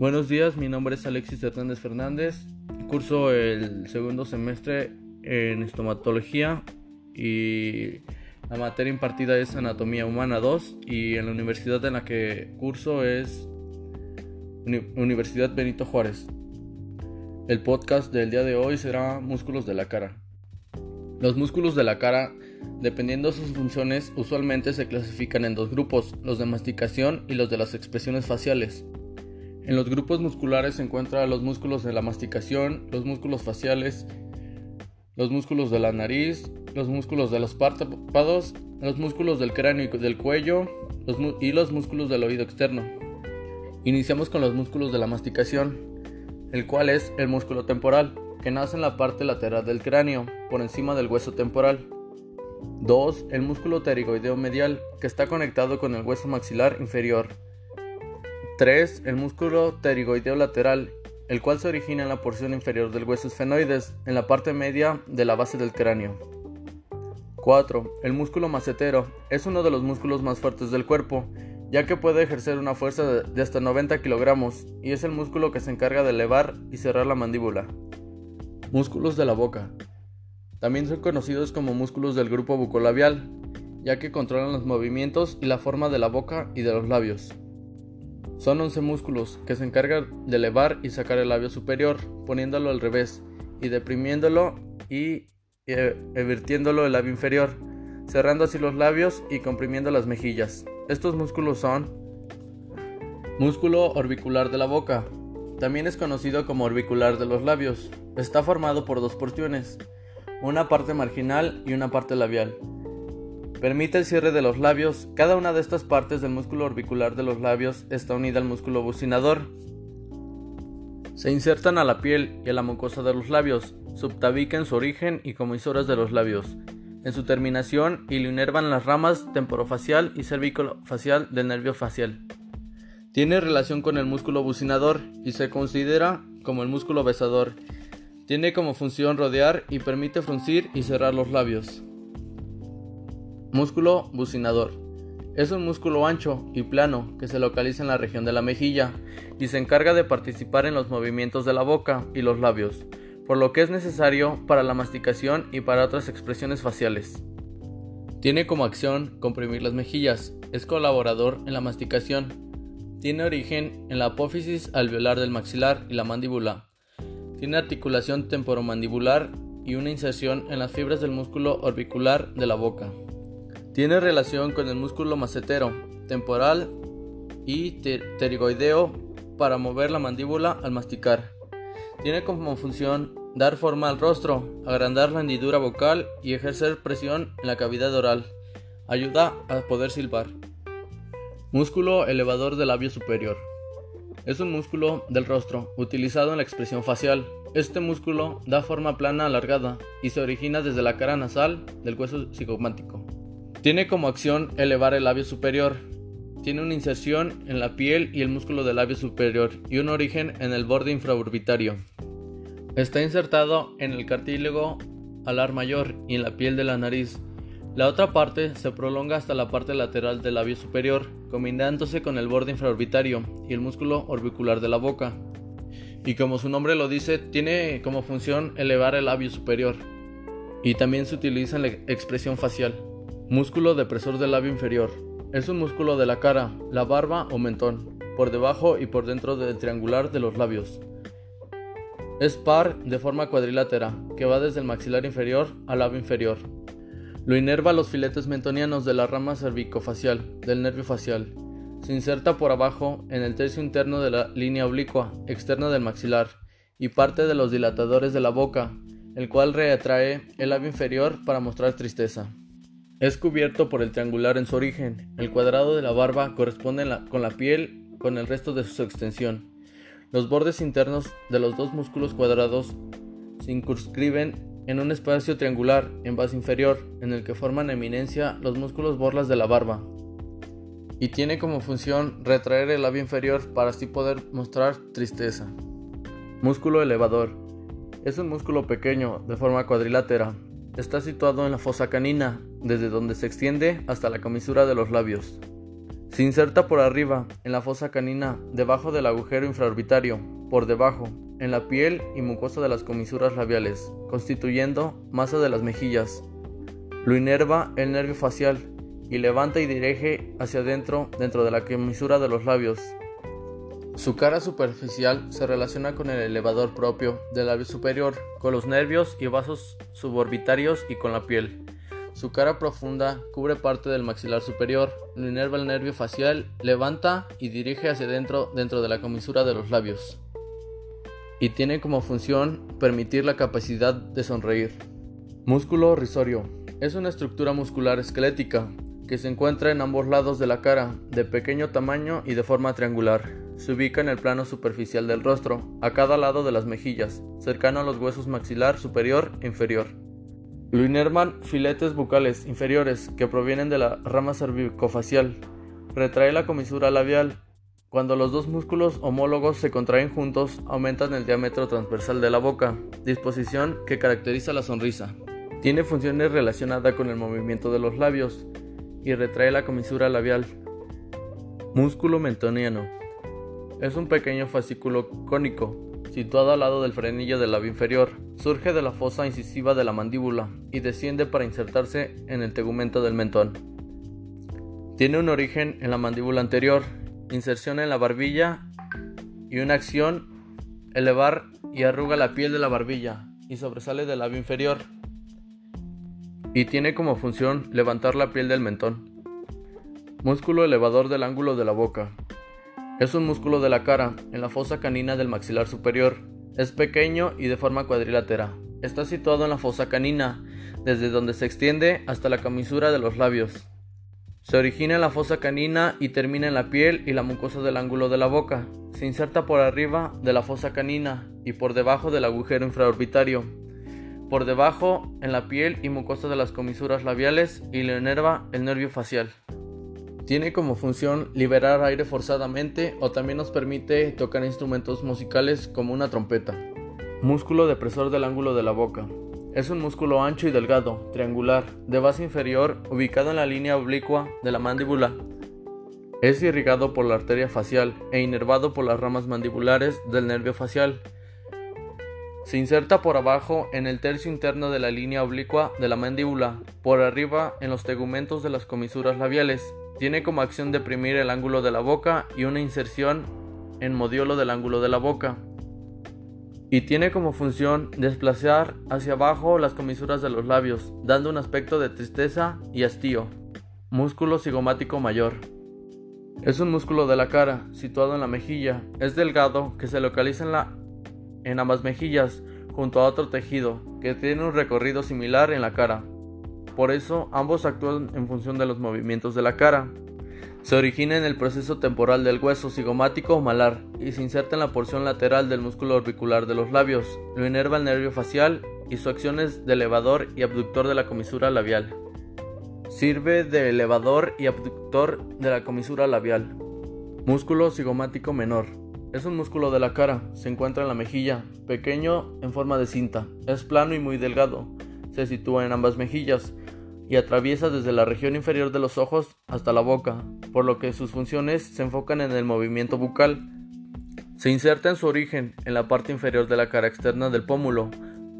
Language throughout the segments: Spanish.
Buenos días, mi nombre es Alexis Hernández Fernández. Curso el segundo semestre en estomatología y la materia impartida es Anatomía Humana 2 y en la universidad en la que curso es Universidad Benito Juárez. El podcast del día de hoy será músculos de la cara. Los músculos de la cara, dependiendo de sus funciones, usualmente se clasifican en dos grupos, los de masticación y los de las expresiones faciales. En los grupos musculares se encuentran los músculos de la masticación, los músculos faciales, los músculos de la nariz, los músculos de los párpados, los músculos del cráneo y del cuello y los músculos del oído externo. Iniciamos con los músculos de la masticación, el cual es el músculo temporal, que nace en la parte lateral del cráneo, por encima del hueso temporal. 2. El músculo pterigoideo medial, que está conectado con el hueso maxilar inferior. 3. El músculo pterigoideo lateral, el cual se origina en la porción inferior del hueso esfenoides, en la parte media de la base del cráneo. 4. El músculo macetero es uno de los músculos más fuertes del cuerpo, ya que puede ejercer una fuerza de hasta 90 kilogramos y es el músculo que se encarga de elevar y cerrar la mandíbula. Músculos de la boca. También son conocidos como músculos del grupo bucolabial, ya que controlan los movimientos y la forma de la boca y de los labios. Son 11 músculos que se encargan de elevar y sacar el labio superior, poniéndolo al revés y deprimiéndolo y evirtiéndolo el labio inferior, cerrando así los labios y comprimiendo las mejillas. Estos músculos son músculo orbicular de la boca, también es conocido como orbicular de los labios. Está formado por dos porciones, una parte marginal y una parte labial. Permite el cierre de los labios. Cada una de estas partes del músculo orbicular de los labios está unida al músculo bucinador. Se insertan a la piel y a la mucosa de los labios, subtabica en su origen y comisuras de los labios, en su terminación y inervan las ramas temporofacial y cervicofacial del nervio facial. Tiene relación con el músculo bucinador y se considera como el músculo besador. Tiene como función rodear y permite fruncir y cerrar los labios. Músculo bucinador. Es un músculo ancho y plano que se localiza en la región de la mejilla y se encarga de participar en los movimientos de la boca y los labios, por lo que es necesario para la masticación y para otras expresiones faciales. Tiene como acción comprimir las mejillas, es colaborador en la masticación, tiene origen en la apófisis alveolar del maxilar y la mandíbula, tiene articulación temporomandibular y una inserción en las fibras del músculo orbicular de la boca. Tiene relación con el músculo macetero, temporal y pterigoideo para mover la mandíbula al masticar. Tiene como función dar forma al rostro, agrandar la hendidura vocal y ejercer presión en la cavidad oral. Ayuda a poder silbar. Músculo elevador del labio superior. Es un músculo del rostro utilizado en la expresión facial. Este músculo da forma plana alargada y se origina desde la cara nasal del hueso cigomático. Tiene como acción elevar el labio superior. Tiene una inserción en la piel y el músculo del labio superior y un origen en el borde infraorbitario. Está insertado en el cartílago alar mayor y en la piel de la nariz. La otra parte se prolonga hasta la parte lateral del labio superior, combinándose con el borde infraorbitario y el músculo orbicular de la boca. Y como su nombre lo dice, tiene como función elevar el labio superior. Y también se utiliza en la expresión facial. Músculo depresor del labio inferior. Es un músculo de la cara, la barba o mentón, por debajo y por dentro del triangular de los labios. Es par de forma cuadrilátera, que va desde el maxilar inferior al labio inferior. Lo inerva los filetes mentonianos de la rama cervicofacial, del nervio facial. Se inserta por abajo en el tercio interno de la línea oblicua externa del maxilar y parte de los dilatadores de la boca, el cual reatrae el labio inferior para mostrar tristeza. Es cubierto por el triangular en su origen. El cuadrado de la barba corresponde con la piel con el resto de su extensión. Los bordes internos de los dos músculos cuadrados se incurscriben en un espacio triangular en base inferior, en el que forman eminencia los músculos borlas de la barba. Y tiene como función retraer el labio inferior para así poder mostrar tristeza. Músculo elevador. Es un músculo pequeño, de forma cuadrilátera, Está situado en la fosa canina, desde donde se extiende hasta la comisura de los labios. Se inserta por arriba, en la fosa canina, debajo del agujero infraorbitario, por debajo, en la piel y mucosa de las comisuras labiales, constituyendo masa de las mejillas. Lo inerva el nervio facial y levanta y dirige hacia adentro dentro de la comisura de los labios. Su cara superficial se relaciona con el elevador propio del labio superior, con los nervios y vasos suborbitarios y con la piel. Su cara profunda cubre parte del maxilar superior, lo inerva el nervio facial, levanta y dirige hacia adentro dentro de la comisura de los labios. Y tiene como función permitir la capacidad de sonreír. Músculo risorio. Es una estructura muscular esquelética que se encuentra en ambos lados de la cara, de pequeño tamaño y de forma triangular. Se ubica en el plano superficial del rostro, a cada lado de las mejillas, cercano a los huesos maxilar superior e inferior. Lo inervan filetes bucales inferiores que provienen de la rama cervicofacial. Retrae la comisura labial. Cuando los dos músculos homólogos se contraen juntos, aumentan el diámetro transversal de la boca, disposición que caracteriza la sonrisa. Tiene funciones relacionadas con el movimiento de los labios y retrae la comisura labial. Músculo mentoniano. Es un pequeño fascículo cónico situado al lado del frenillo del labio inferior. Surge de la fosa incisiva de la mandíbula y desciende para insertarse en el tegumento del mentón. Tiene un origen en la mandíbula anterior, inserción en la barbilla y una acción elevar y arruga la piel de la barbilla y sobresale del labio inferior. Y tiene como función levantar la piel del mentón. Músculo elevador del ángulo de la boca. Es un músculo de la cara, en la fosa canina del maxilar superior. Es pequeño y de forma cuadrilátera. Está situado en la fosa canina, desde donde se extiende hasta la camisura de los labios. Se origina en la fosa canina y termina en la piel y la mucosa del ángulo de la boca. Se inserta por arriba de la fosa canina y por debajo del agujero infraorbitario. Por debajo en la piel y mucosa de las comisuras labiales y le enerva el nervio facial. Tiene como función liberar aire forzadamente o también nos permite tocar instrumentos musicales como una trompeta. Músculo depresor del ángulo de la boca. Es un músculo ancho y delgado, triangular, de base inferior, ubicado en la línea oblicua de la mandíbula. Es irrigado por la arteria facial e inervado por las ramas mandibulares del nervio facial. Se inserta por abajo en el tercio interno de la línea oblicua de la mandíbula, por arriba en los tegumentos de las comisuras labiales tiene como acción deprimir el ángulo de la boca y una inserción en modiolo del ángulo de la boca. Y tiene como función desplazar hacia abajo las comisuras de los labios, dando un aspecto de tristeza y hastío. Músculo cigomático mayor. Es un músculo de la cara, situado en la mejilla. Es delgado, que se localiza en, la, en ambas mejillas, junto a otro tejido, que tiene un recorrido similar en la cara. Por eso ambos actúan en función de los movimientos de la cara. Se origina en el proceso temporal del hueso cigomático o malar y se inserta en la porción lateral del músculo orbicular de los labios. Lo inerva el nervio facial y su acción es de elevador y abductor de la comisura labial. Sirve de elevador y abductor de la comisura labial. Músculo cigomático menor. Es un músculo de la cara, se encuentra en la mejilla, pequeño en forma de cinta, es plano y muy delgado, se sitúa en ambas mejillas, y atraviesa desde la región inferior de los ojos hasta la boca, por lo que sus funciones se enfocan en el movimiento bucal. Se inserta en su origen en la parte inferior de la cara externa del pómulo,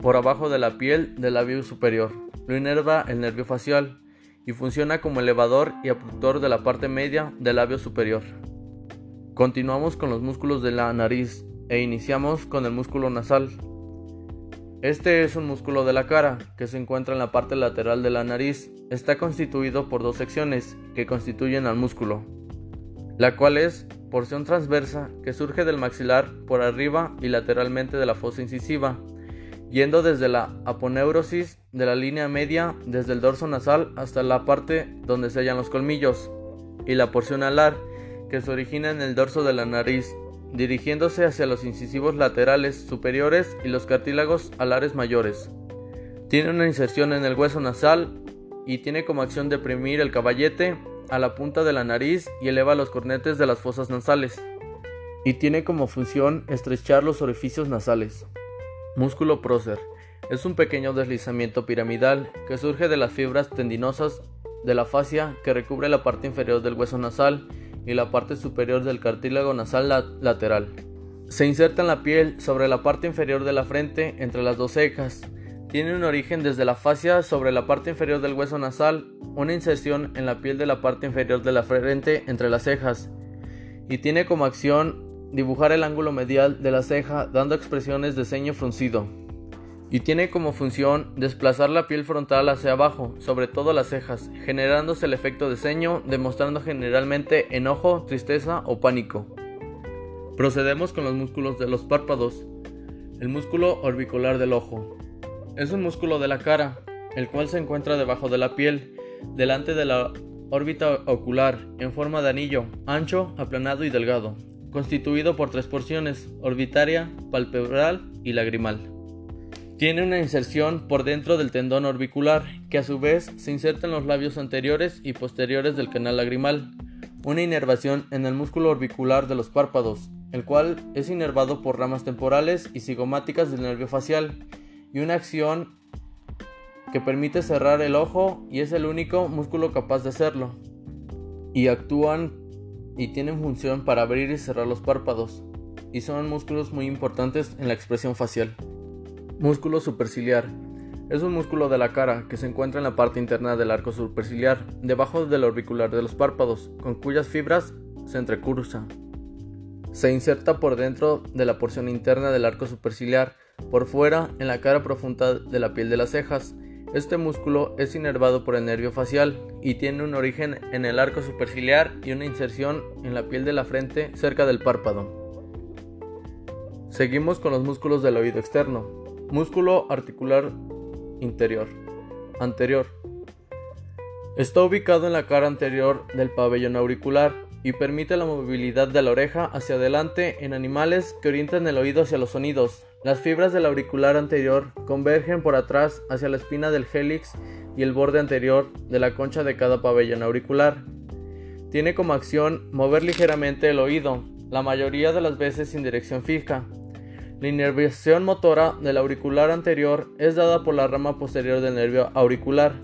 por abajo de la piel del labio superior. Lo inerva el nervio facial y funciona como elevador y abductor de la parte media del labio superior. Continuamos con los músculos de la nariz e iniciamos con el músculo nasal. Este es un músculo de la cara que se encuentra en la parte lateral de la nariz. Está constituido por dos secciones que constituyen al músculo, la cual es porción transversa que surge del maxilar por arriba y lateralmente de la fosa incisiva, yendo desde la aponeurosis de la línea media desde el dorso nasal hasta la parte donde se hallan los colmillos, y la porción alar que se origina en el dorso de la nariz dirigiéndose hacia los incisivos laterales superiores y los cartílagos alares mayores. Tiene una inserción en el hueso nasal y tiene como acción deprimir el caballete a la punta de la nariz y eleva los cornetes de las fosas nasales. Y tiene como función estrechar los orificios nasales. Músculo prócer. Es un pequeño deslizamiento piramidal que surge de las fibras tendinosas de la fascia que recubre la parte inferior del hueso nasal y la parte superior del cartílago nasal lateral. Se inserta en la piel sobre la parte inferior de la frente entre las dos cejas. Tiene un origen desde la fascia sobre la parte inferior del hueso nasal, una inserción en la piel de la parte inferior de la frente entre las cejas. Y tiene como acción dibujar el ángulo medial de la ceja dando expresiones de ceño fruncido y tiene como función desplazar la piel frontal hacia abajo, sobre todo las cejas, generándose el efecto de ceño, demostrando generalmente enojo, tristeza o pánico. Procedemos con los músculos de los párpados. El músculo orbicular del ojo. Es un músculo de la cara, el cual se encuentra debajo de la piel, delante de la órbita ocular, en forma de anillo, ancho, aplanado y delgado, constituido por tres porciones, orbitaria, palpebral y lagrimal. Tiene una inserción por dentro del tendón orbicular, que a su vez se inserta en los labios anteriores y posteriores del canal lagrimal. Una inervación en el músculo orbicular de los párpados, el cual es inervado por ramas temporales y cigomáticas del nervio facial, y una acción que permite cerrar el ojo y es el único músculo capaz de hacerlo. Y actúan y tienen función para abrir y cerrar los párpados, y son músculos muy importantes en la expresión facial. Músculo superciliar. Es un músculo de la cara que se encuentra en la parte interna del arco superciliar, debajo del orbicular de los párpados, con cuyas fibras se entrecruza. Se inserta por dentro de la porción interna del arco superciliar, por fuera en la cara profunda de la piel de las cejas. Este músculo es inervado por el nervio facial y tiene un origen en el arco superciliar y una inserción en la piel de la frente cerca del párpado. Seguimos con los músculos del oído externo. Músculo articular interior. Anterior. Está ubicado en la cara anterior del pabellón auricular y permite la movilidad de la oreja hacia adelante en animales que orientan el oído hacia los sonidos. Las fibras del auricular anterior convergen por atrás hacia la espina del hélix y el borde anterior de la concha de cada pabellón auricular. Tiene como acción mover ligeramente el oído, la mayoría de las veces sin dirección fija. La inervación motora del auricular anterior es dada por la rama posterior del nervio auricular,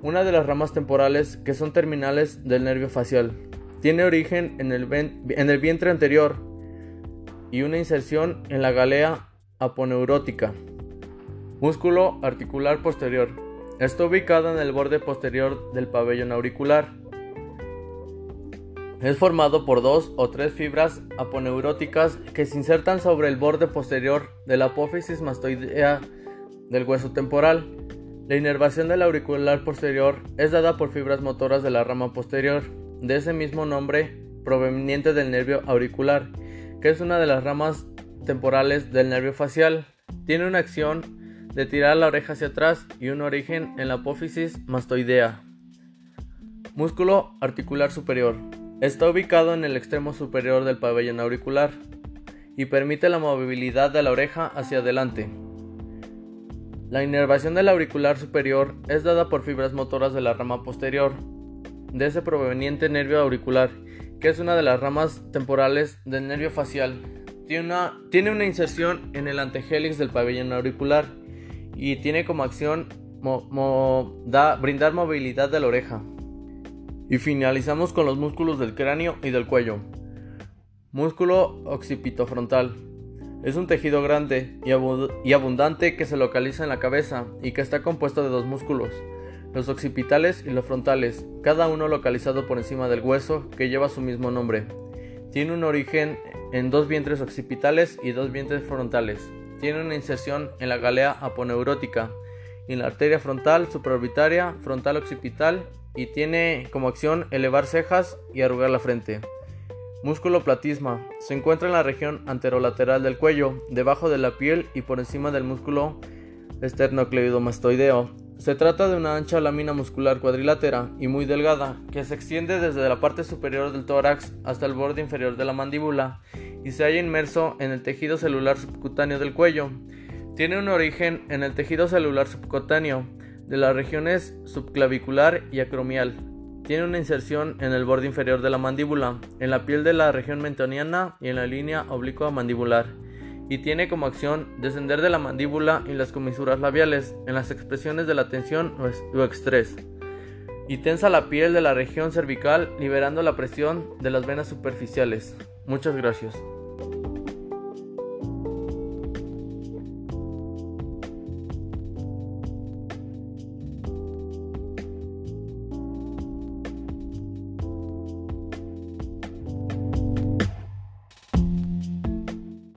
una de las ramas temporales que son terminales del nervio facial. Tiene origen en el, en el vientre anterior y una inserción en la galea aponeurótica. Músculo articular posterior. Está ubicado en el borde posterior del pabellón auricular. Es formado por dos o tres fibras aponeuróticas que se insertan sobre el borde posterior de la apófisis mastoidea del hueso temporal. La inervación del auricular posterior es dada por fibras motoras de la rama posterior, de ese mismo nombre proveniente del nervio auricular, que es una de las ramas temporales del nervio facial. Tiene una acción de tirar la oreja hacia atrás y un origen en la apófisis mastoidea. Músculo articular superior. Está ubicado en el extremo superior del pabellón auricular y permite la movilidad de la oreja hacia adelante. La inervación del auricular superior es dada por fibras motoras de la rama posterior de ese proveniente nervio auricular, que es una de las ramas temporales del nervio facial. Tiene una, inserción en el antehélix del pabellón auricular y tiene como acción brindar movilidad de la oreja. Y finalizamos con los músculos del cráneo y del cuello. Músculo occipitofrontal. Es un tejido grande y, abundante que se localiza en la cabeza y que está compuesto de dos músculos, los occipitales y los frontales, cada uno localizado por encima del hueso que lleva su mismo nombre. Tiene un origen en dos vientres occipitales y dos vientres frontales. Tiene una inserción en la galea aponeurótica en la arteria frontal, supraorbitaria, frontal occipital y tiene como acción elevar cejas y arrugar la frente. Músculo platisma. Se encuentra en la región anterolateral del cuello, debajo de la piel y por encima del músculo esternocleidomastoideo. Se trata de una ancha lámina muscular cuadrilátera y muy delgada, que se extiende desde la parte superior del tórax hasta el borde inferior de la mandíbula y se halla inmerso en el tejido celular subcutáneo del cuello. Tiene un origen en el tejido celular subcutáneo, de las regiones subclavicular y acromial. Tiene una inserción en el borde inferior de la mandíbula, en la piel de la región mentoniana y en la línea oblicua mandibular. Y tiene como acción descender de la mandíbula y las comisuras labiales en las expresiones de la tensión o estrés. y tensa la piel de la región cervical liberando la presión de las venas superficiales. Muchas gracias.